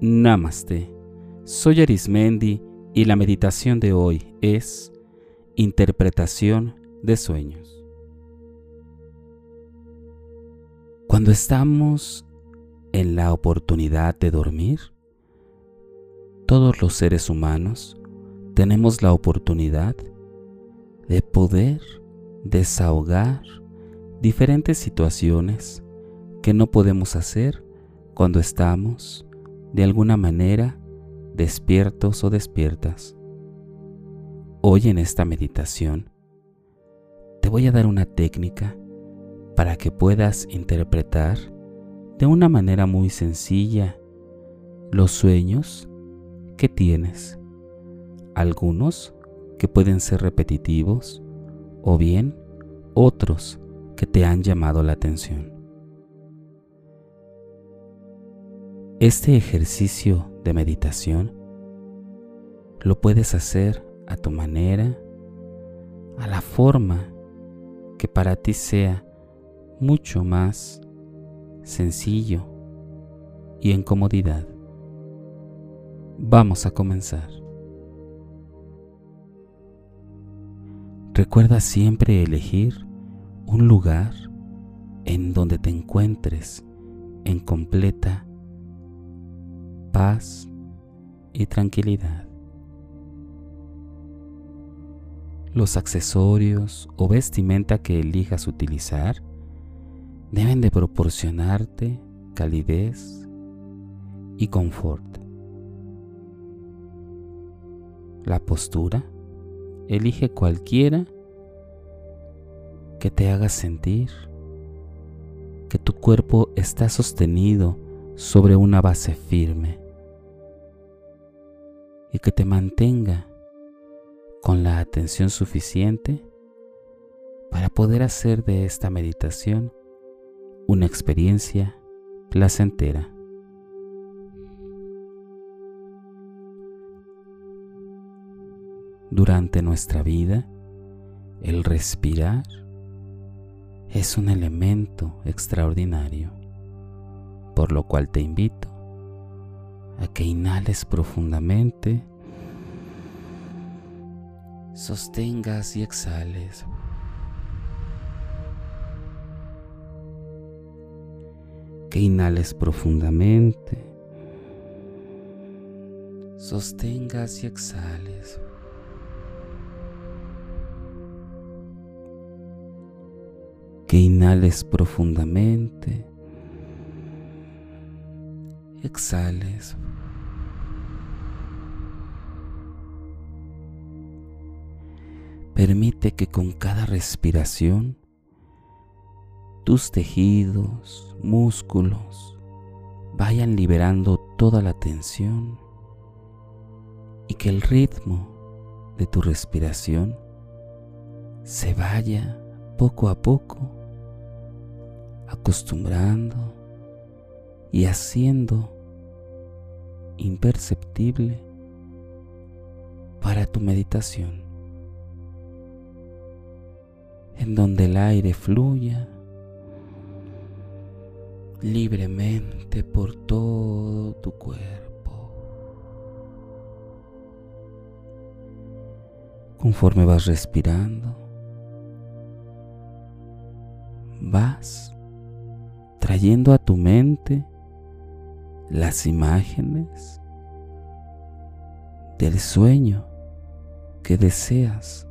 Namaste. Soy Arismendi y la meditación de hoy es interpretación de sueños. Cuando estamos en la oportunidad de dormir, todos los seres humanos tenemos la oportunidad de poder desahogar diferentes situaciones que no podemos hacer cuando estamos de alguna manera despiertos o despiertas. Hoy en esta meditación te voy a dar una técnica para que puedas interpretar de una manera muy sencilla los sueños que tienes. Algunos que pueden ser repetitivos o bien otros que te han llamado la atención. Este ejercicio de meditación lo puedes hacer a tu manera, a la forma que para ti sea mucho más sencillo y en comodidad. Vamos a comenzar. Recuerda siempre elegir un lugar en donde te encuentres en completa paz y tranquilidad. Los accesorios o vestimenta que elijas utilizar deben de proporcionarte calidez y confort. La postura, elige cualquiera que te haga sentir que tu cuerpo está sostenido sobre una base firme y que te mantenga con la atención suficiente para poder hacer de esta meditación una experiencia placentera. Durante nuestra vida, el respirar es un elemento extraordinario, por lo cual te invito a que inhales profundamente, sostengas y exhales. Que inhales profundamente, sostengas y exhales. Que inhales profundamente, exhales. Permite que con cada respiración tus tejidos, músculos, vayan liberando toda la tensión y que el ritmo de tu respiración se vaya poco a poco acostumbrando y haciendo imperceptible para tu meditación en donde el aire fluya libremente por todo tu cuerpo. Conforme vas respirando, vas trayendo a tu mente las imágenes del sueño que deseas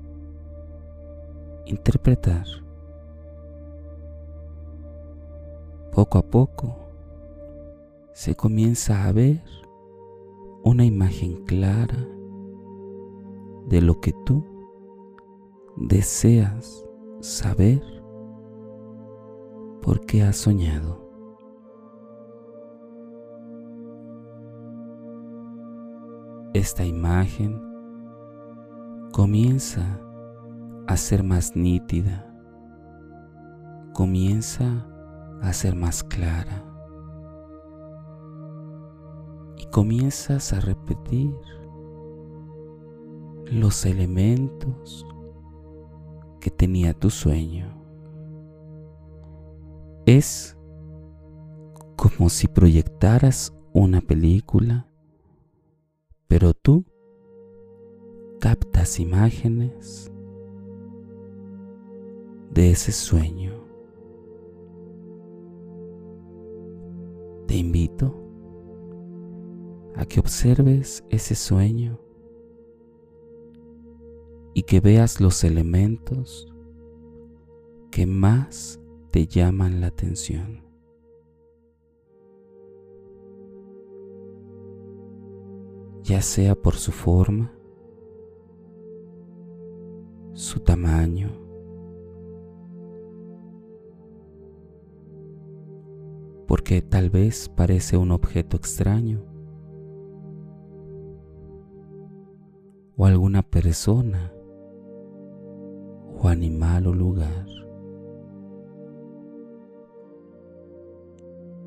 interpretar. Poco a poco se comienza a ver una imagen clara de lo que tú deseas saber porque has soñado. Esta imagen comienza a ser más nítida, comienza a ser más clara y comienzas a repetir los elementos que tenía tu sueño. Es como si proyectaras una película, pero tú captas imágenes de ese sueño. Te invito a que observes ese sueño y que veas los elementos que más te llaman la atención. Ya sea por su forma, su tamaño, porque tal vez parece un objeto extraño o alguna persona o animal o lugar.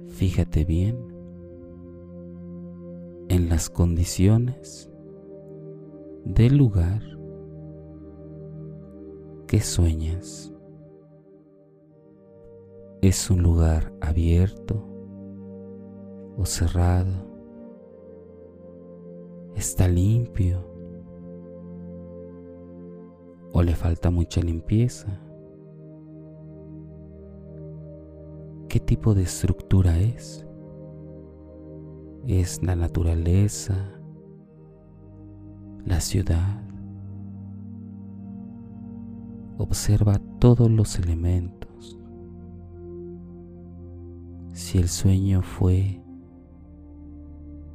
Fíjate bien en las condiciones del lugar que sueñas. ¿Es un lugar abierto o cerrado? ¿Está limpio o le falta mucha limpieza? ¿Qué tipo de estructura es? ¿Es la naturaleza? ¿La ciudad? Observa todos los elementos. Si el sueño fue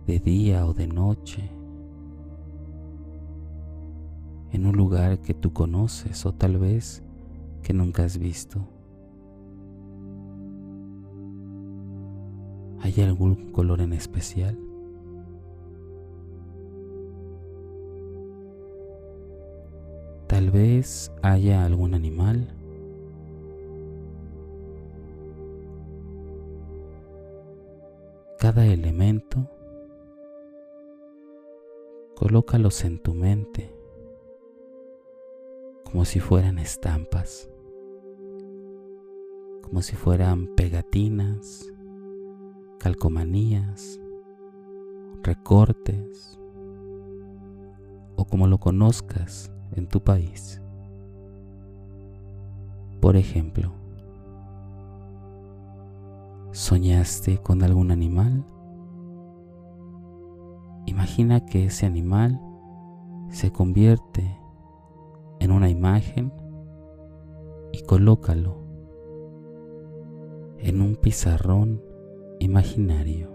de día o de noche, en un lugar que tú conoces o tal vez que nunca has visto. ¿Hay algún color en especial? Tal vez haya algún animal. Cada elemento, colócalos en tu mente como si fueran estampas, como si fueran pegatinas, calcomanías, recortes o como lo conozcas en tu país. Por ejemplo, ¿soñaste con algún animal? Imagina que ese animal se convierte en una imagen y colócalo en un pizarrón imaginario.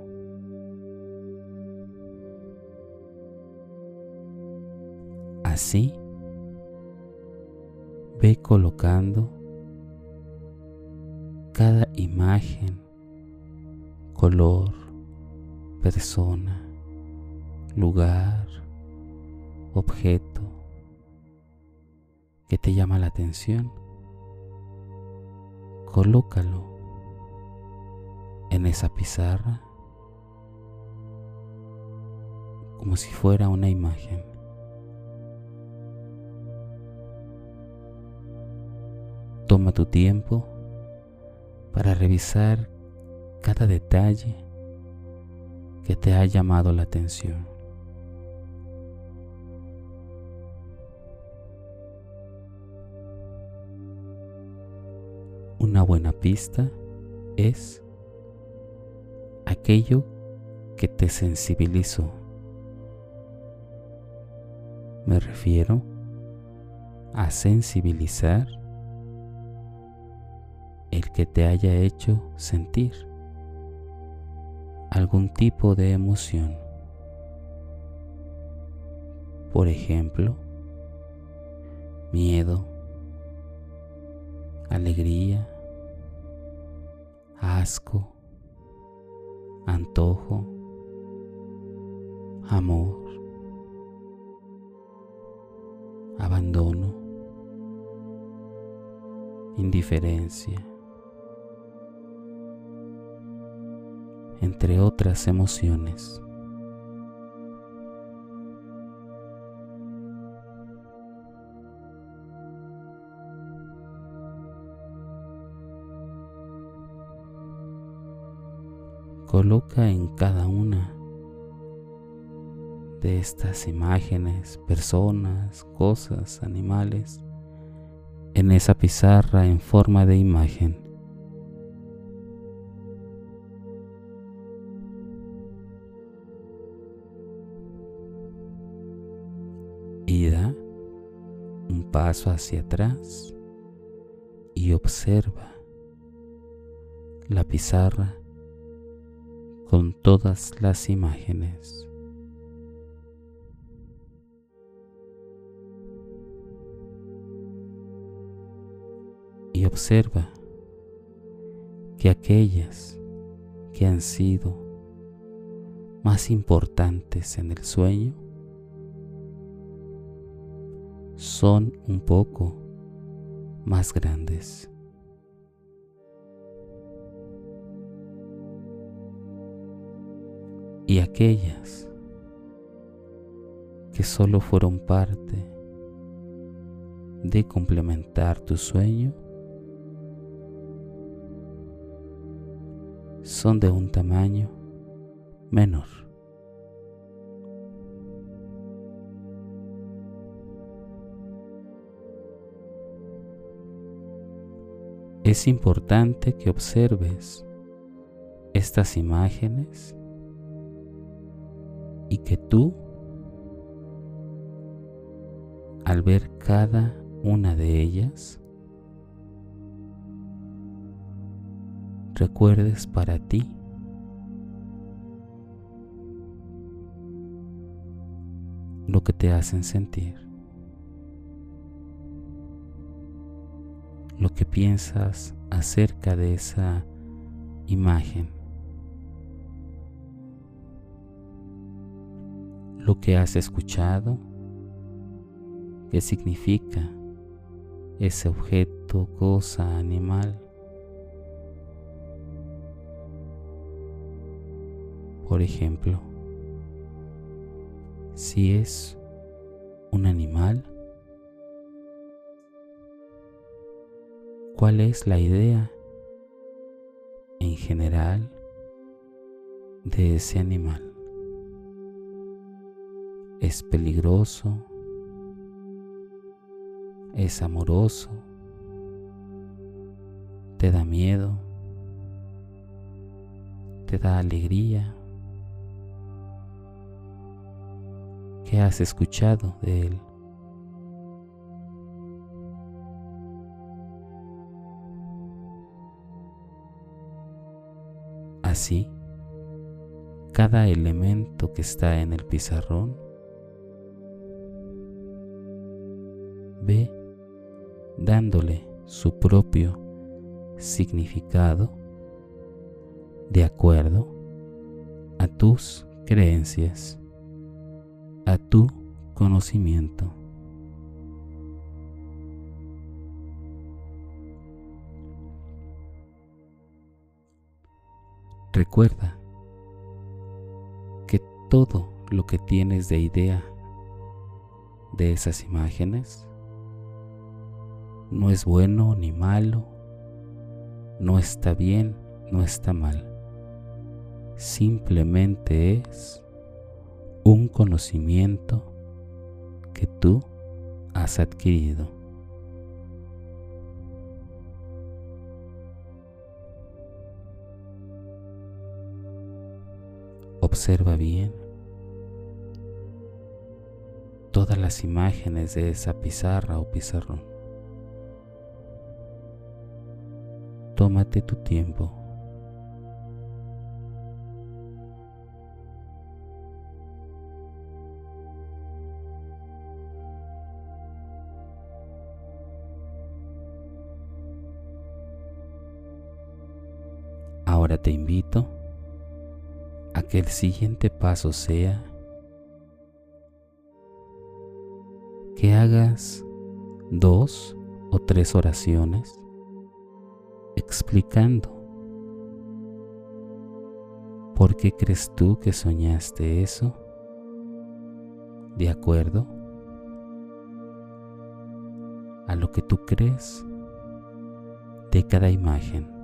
Así, ve colocando cada imagen, color, persona, lugar, objeto que te llama la atención. Colócalo en esa pizarra como si fuera una imagen. Toma tu tiempo para revisar cada detalle que te ha llamado la atención. Una buena pista es aquello que te sensibilizó. Me refiero a sensibilizar el que te haya hecho sentir algún tipo de emoción. Por ejemplo, miedo, alegría, asco, antojo, amor, abandono, indiferencia, entre otras emociones. Coloca en cada una de estas imágenes, personas, cosas, animales, en esa pizarra en forma de imagen. Y da un paso hacia atrás y observa la pizarra con todas las imágenes. Y observa que aquellas que han sido más importantes en el sueño son un poco más grandes. Y aquellas que solo fueron parte de complementar tu sueño son de un tamaño menor. Es importante que observes estas imágenes y que tú, al ver cada una de ellas, recuerdes para ti lo que te hacen sentir. Lo que piensas acerca de esa imagen, lo que has escuchado, qué significa ese objeto, cosa, animal. Por ejemplo, si es cuál es la idea en general de ese animal. Es peligroso, es amoroso, te da miedo, te da alegría. ¿Qué has escuchado de él? Así, cada elemento que está en el pizarrón ve dándole su propio significado de acuerdo a tus creencias, a tu conocimiento. Recuerda que todo lo que tienes de idea de esas imágenes no es bueno ni malo, no está bien, no está mal. Simplemente es un conocimiento que tú has adquirido. Observa bien todas las imágenes de esa pizarra o pizarrón. Tómate tu tiempo. Ahora te invito que el siguiente paso sea que hagas dos o tres oraciones explicando por qué crees tú que soñaste eso de acuerdo a lo que tú crees de cada imagen.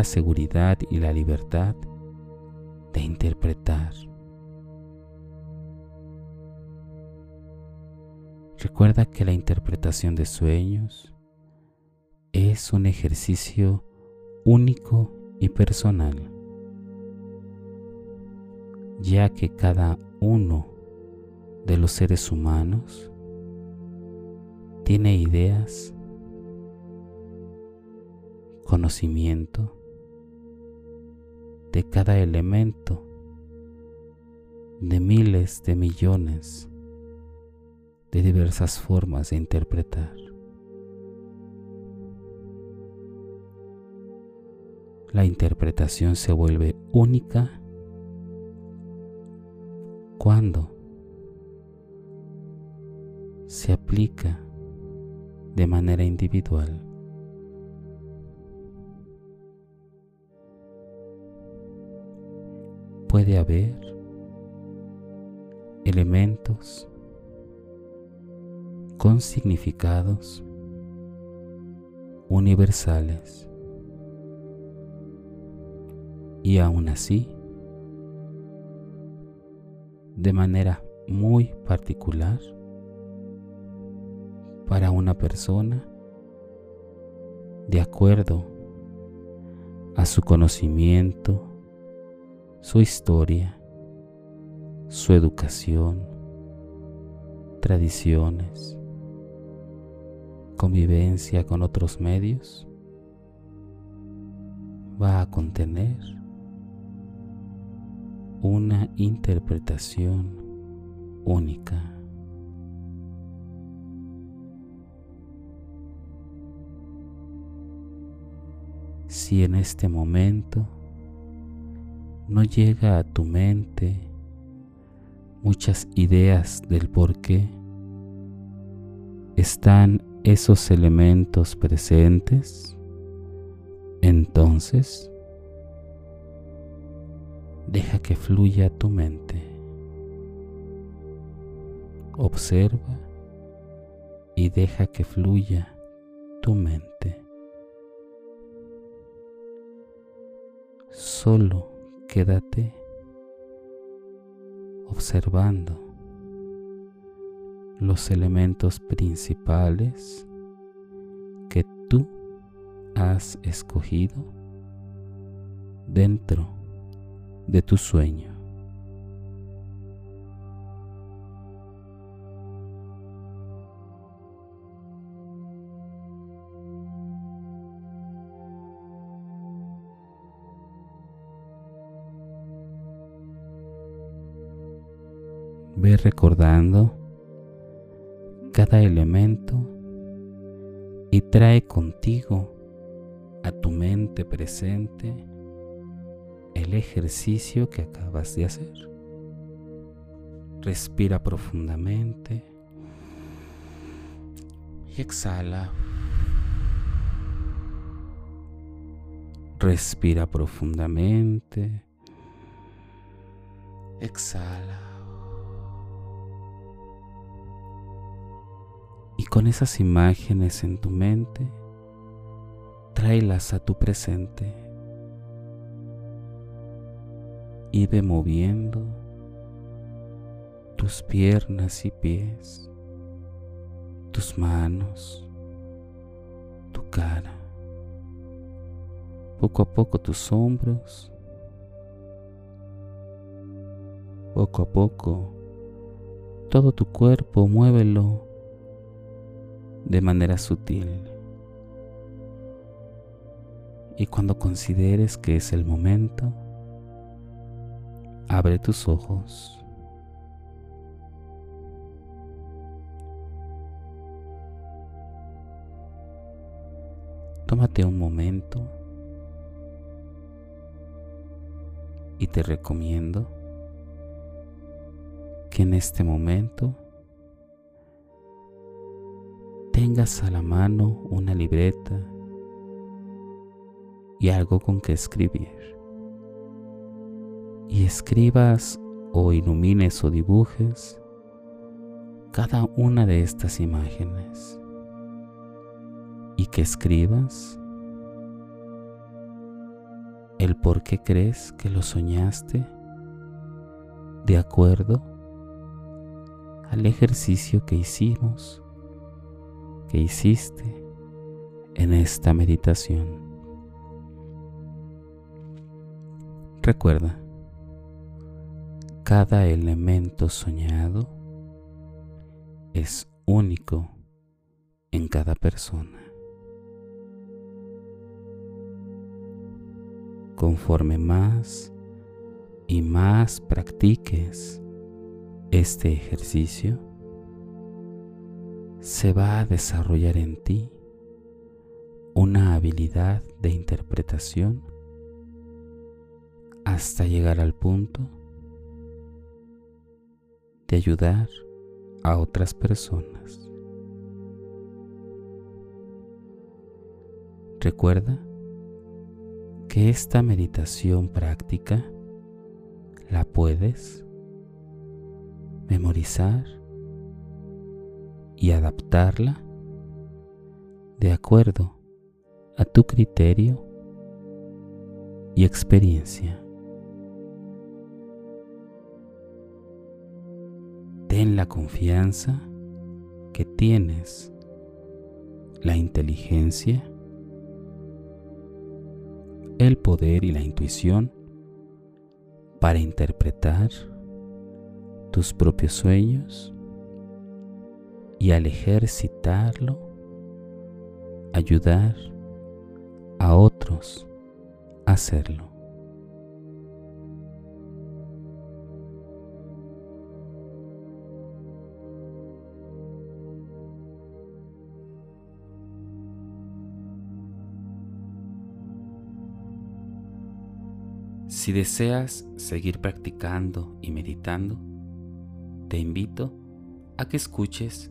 La seguridad y la libertad de interpretar. Recuerda que la interpretación de sueños es un ejercicio único y personal, ya que cada uno de los seres humanos tiene ideas, conocimiento de cada elemento de miles de millones de diversas formas de interpretar. La interpretación se vuelve única cuando se aplica de manera individual. Puede haber elementos con significados universales. Y aún así, de manera muy particular, para una persona, de acuerdo a su conocimiento, su historia, su educación, tradiciones, convivencia con otros medios va a contener una interpretación única. Si en este momento no llega a tu mente muchas ideas del por qué están esos elementos presentes, entonces deja que fluya tu mente. Observa y deja que fluya tu mente. Solo quédate observando los elementos principales que tú has escogido dentro de tu sueño. Ve recordando cada elemento y trae contigo a tu mente presente el ejercicio que acabas de hacer. Respira profundamente y exhala. Respira profundamente. Exhala. Con esas imágenes en tu mente, tráelas a tu presente. Y ve moviendo tus piernas y pies, tus manos, tu cara, poco a poco tus hombros, poco a poco todo tu cuerpo muévelo de manera sutil. Y cuando consideres que es el momento, abre tus ojos. Tómate un momento y te recomiendo que en este momento tengas a la mano una libreta y algo con que escribir. Y escribas o ilumines o dibujes cada una de estas imágenes. Y que escribas el por qué crees que lo soñaste de acuerdo al ejercicio que hicimos, que hiciste en esta meditación. Recuerda, cada elemento soñado es único en cada persona. Conforme más y más practiques este ejercicio, se va a desarrollar en ti una habilidad de interpretación hasta llegar al punto de ayudar a otras personas. Recuerda que esta meditación práctica la puedes memorizar y adaptarla de acuerdo a tu criterio y experiencia. Ten la confianza que tienes la inteligencia, el poder y la intuición para interpretar tus propios sueños y al ejercitarlo, ayudar a otros a hacerlo. Si deseas seguir practicando y meditando, te invito a que escuches